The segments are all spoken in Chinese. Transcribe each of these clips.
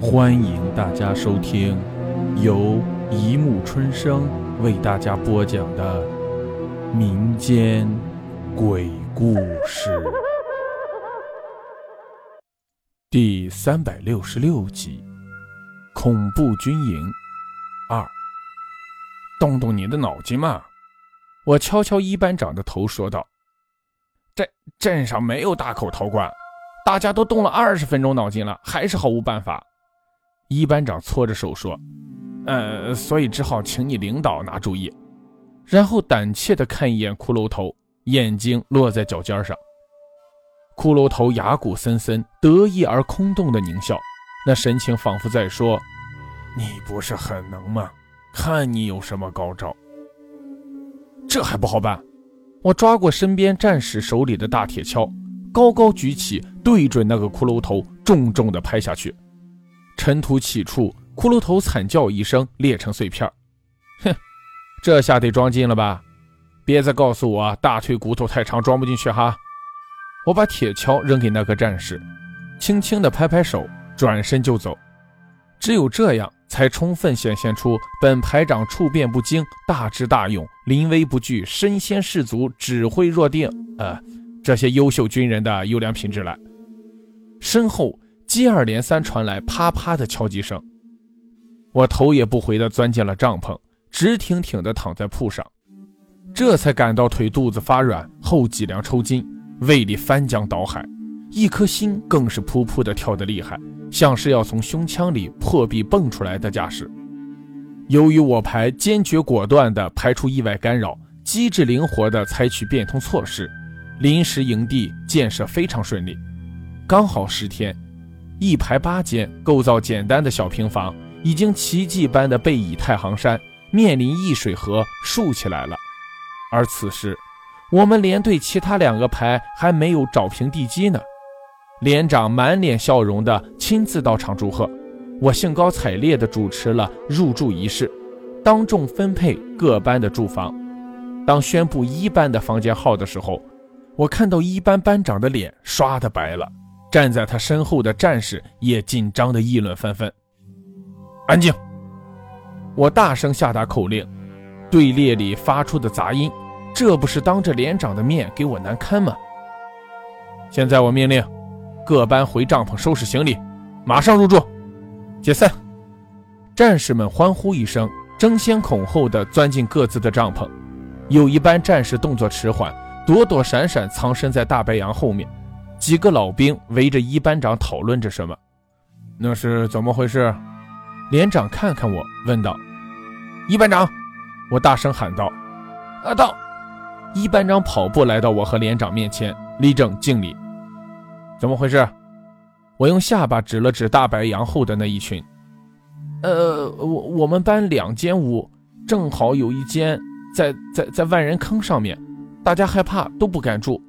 欢迎大家收听由一木春生为大家播讲的民间鬼故事第三百六十六集《恐怖军营二》。动动你的脑筋嘛！我敲敲一班长的头，说道：“镇镇上没有大口陶罐，大家都动了二十分钟脑筋了，还是毫无办法。”一班长搓着手说：“呃，所以只好请你领导拿主意。”然后胆怯地看一眼骷髅头，眼睛落在脚尖上。骷髅头牙骨森森，得意而空洞的狞笑，那神情仿佛在说：“你不是很能吗？看你有什么高招。”这还不好办！我抓过身边战士手里的大铁锹，高高举起，对准那个骷髅头，重重地拍下去。尘土起处，骷髅头惨叫一声，裂成碎片。哼，这下得装进了吧？别再告诉我大腿骨头太长装不进去哈！我把铁锹扔给那个战士，轻轻地拍拍手，转身就走。只有这样，才充分显现出本排长处变不惊、大智大勇、临危不惧、身先士卒、指挥若定，呃，这些优秀军人的优良品质来。身后。接二连三传来啪啪的敲击声，我头也不回地钻进了帐篷，直挺挺地躺在铺上，这才感到腿肚子发软，后脊梁抽筋，胃里翻江倒海，一颗心更是噗噗地跳得厉害，像是要从胸腔里破壁蹦出来的架势。由于我排坚决果断地排除意外干扰，机智灵活地采取变通措施，临时营地建设非常顺利，刚好十天。一排八间构造简单的小平房，已经奇迹般的背倚太行山，面临易水河，竖起来了。而此时，我们连队其他两个排还没有找平地基呢。连长满脸笑容的亲自到场祝贺，我兴高采烈地主持了入住仪式，当众分配各班的住房。当宣布一班的房间号的时候，我看到一班班长的脸刷的白了。站在他身后的战士也紧张地议论纷纷。安静！我大声下达口令，队列里发出的杂音，这不是当着连长的面给我难堪吗？现在我命令，各班回帐篷收拾行李，马上入住，解散！战士们欢呼一声，争先恐后地钻进各自的帐篷。有一班战士动作迟缓，躲躲闪闪，藏身在大白杨后面。几个老兵围着一班长讨论着什么，那是怎么回事？连长看看我，问道：“一班长！”我大声喊道：“啊，到！”一班长跑步来到我和连长面前，立正敬礼。怎么回事？我用下巴指了指大白杨后的那一群。呃，我我们班两间屋，正好有一间在在在万人坑上面，大家害怕都不敢住。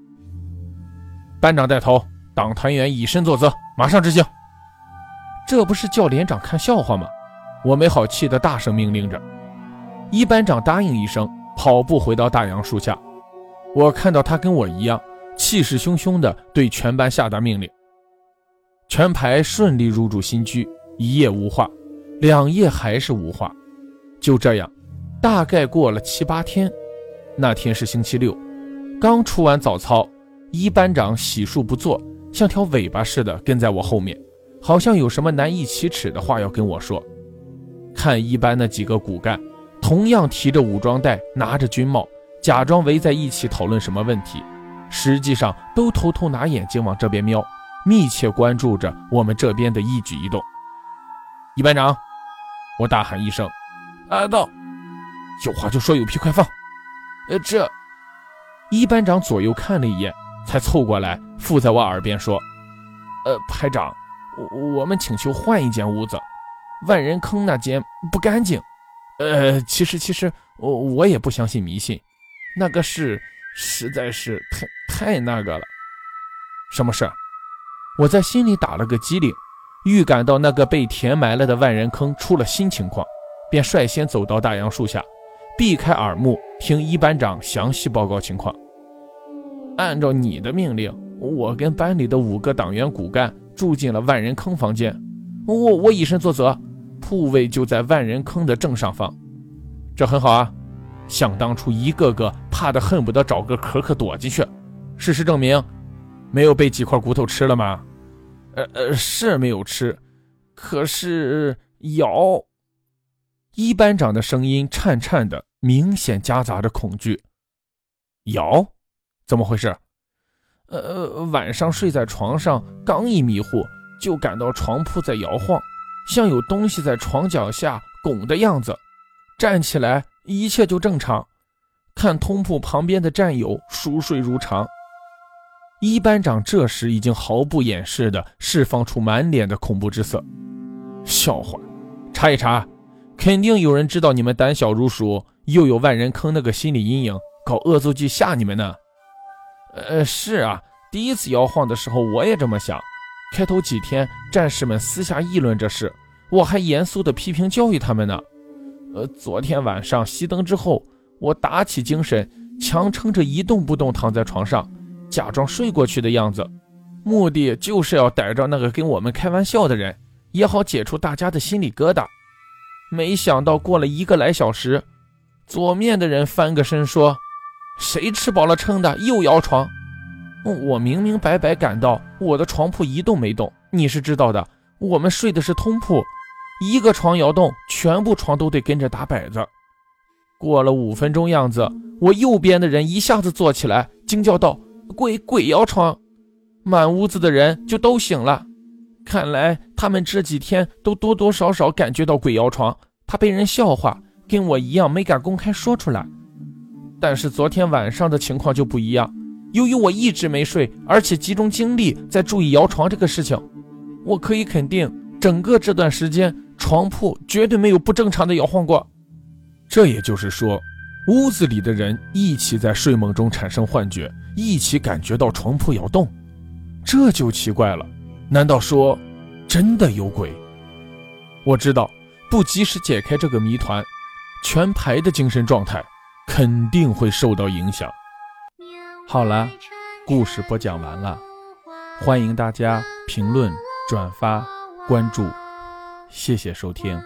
班长带头，党团员以身作则，马上执行。这不是叫连长看笑话吗？我没好气的大声命令着。一班长答应一声，跑步回到大杨树下。我看到他跟我一样，气势汹汹的对全班下达命令。全排顺利入住新居，一夜无话，两夜还是无话。就这样，大概过了七八天。那天是星期六，刚出完早操。一班长洗漱不做，像条尾巴似的跟在我后面，好像有什么难以启齿的话要跟我说。看一班那几个骨干，同样提着武装带，拿着军帽，假装围在一起讨论什么问题，实际上都偷偷拿眼睛往这边瞄，密切关注着我们这边的一举一动。一班长，我大喊一声：“啊，到！有话就说，有屁快放。”呃，这一班长左右看了一眼。才凑过来，附在我耳边说：“呃，排长，我我们请求换一间屋子，万人坑那间不干净。呃，其实其实我我也不相信迷信，那个事实在是太太那个了。什么事？我在心里打了个机灵，预感到那个被填埋了的万人坑出了新情况，便率先走到大杨树下，避开耳目，听一班长详细报告情况。”按照你的命令，我跟班里的五个党员骨干住进了万人坑房间。我我以身作则，铺位就在万人坑的正上方，这很好啊。想当初一个个怕的恨不得找个壳壳躲进去，事实证明，没有被几块骨头吃了吗？呃呃，是没有吃，可是咬。一班长的声音颤颤的，明显夹杂着恐惧。咬？怎么回事？呃，晚上睡在床上，刚一迷糊，就感到床铺在摇晃，像有东西在床脚下拱的样子。站起来，一切就正常。看通铺旁边的战友熟睡如常。一班长这时已经毫不掩饰地释放出满脸的恐怖之色。笑话，查一查，肯定有人知道你们胆小如鼠，又有万人坑那个心理阴影，搞恶作剧吓你们呢。呃，是啊，第一次摇晃的时候我也这么想。开头几天，战士们私下议论这事，我还严肃地批评教育他们呢。呃，昨天晚上熄灯之后，我打起精神，强撑着一动不动躺在床上，假装睡过去的样子，目的就是要逮着那个跟我们开玩笑的人，也好解除大家的心理疙瘩。没想到过了一个来小时，左面的人翻个身说。谁吃饱了撑的又摇床？我明明白白感到我的床铺一动没动，你是知道的。我们睡的是通铺，一个床摇动，全部床都得跟着打摆子。过了五分钟样子，我右边的人一下子坐起来，惊叫道：“鬼鬼摇床！”满屋子的人就都醒了。看来他们这几天都多多少少感觉到鬼摇床，怕被人笑话，跟我一样没敢公开说出来。但是昨天晚上的情况就不一样，由于我一直没睡，而且集中精力在注意摇床这个事情，我可以肯定，整个这段时间床铺绝对没有不正常的摇晃过。这也就是说，屋子里的人一起在睡梦中产生幻觉，一起感觉到床铺摇动，这就奇怪了。难道说真的有鬼？我知道，不及时解开这个谜团，全排的精神状态。肯定会受到影响。好了，故事播讲完了，欢迎大家评论、转发、关注，谢谢收听。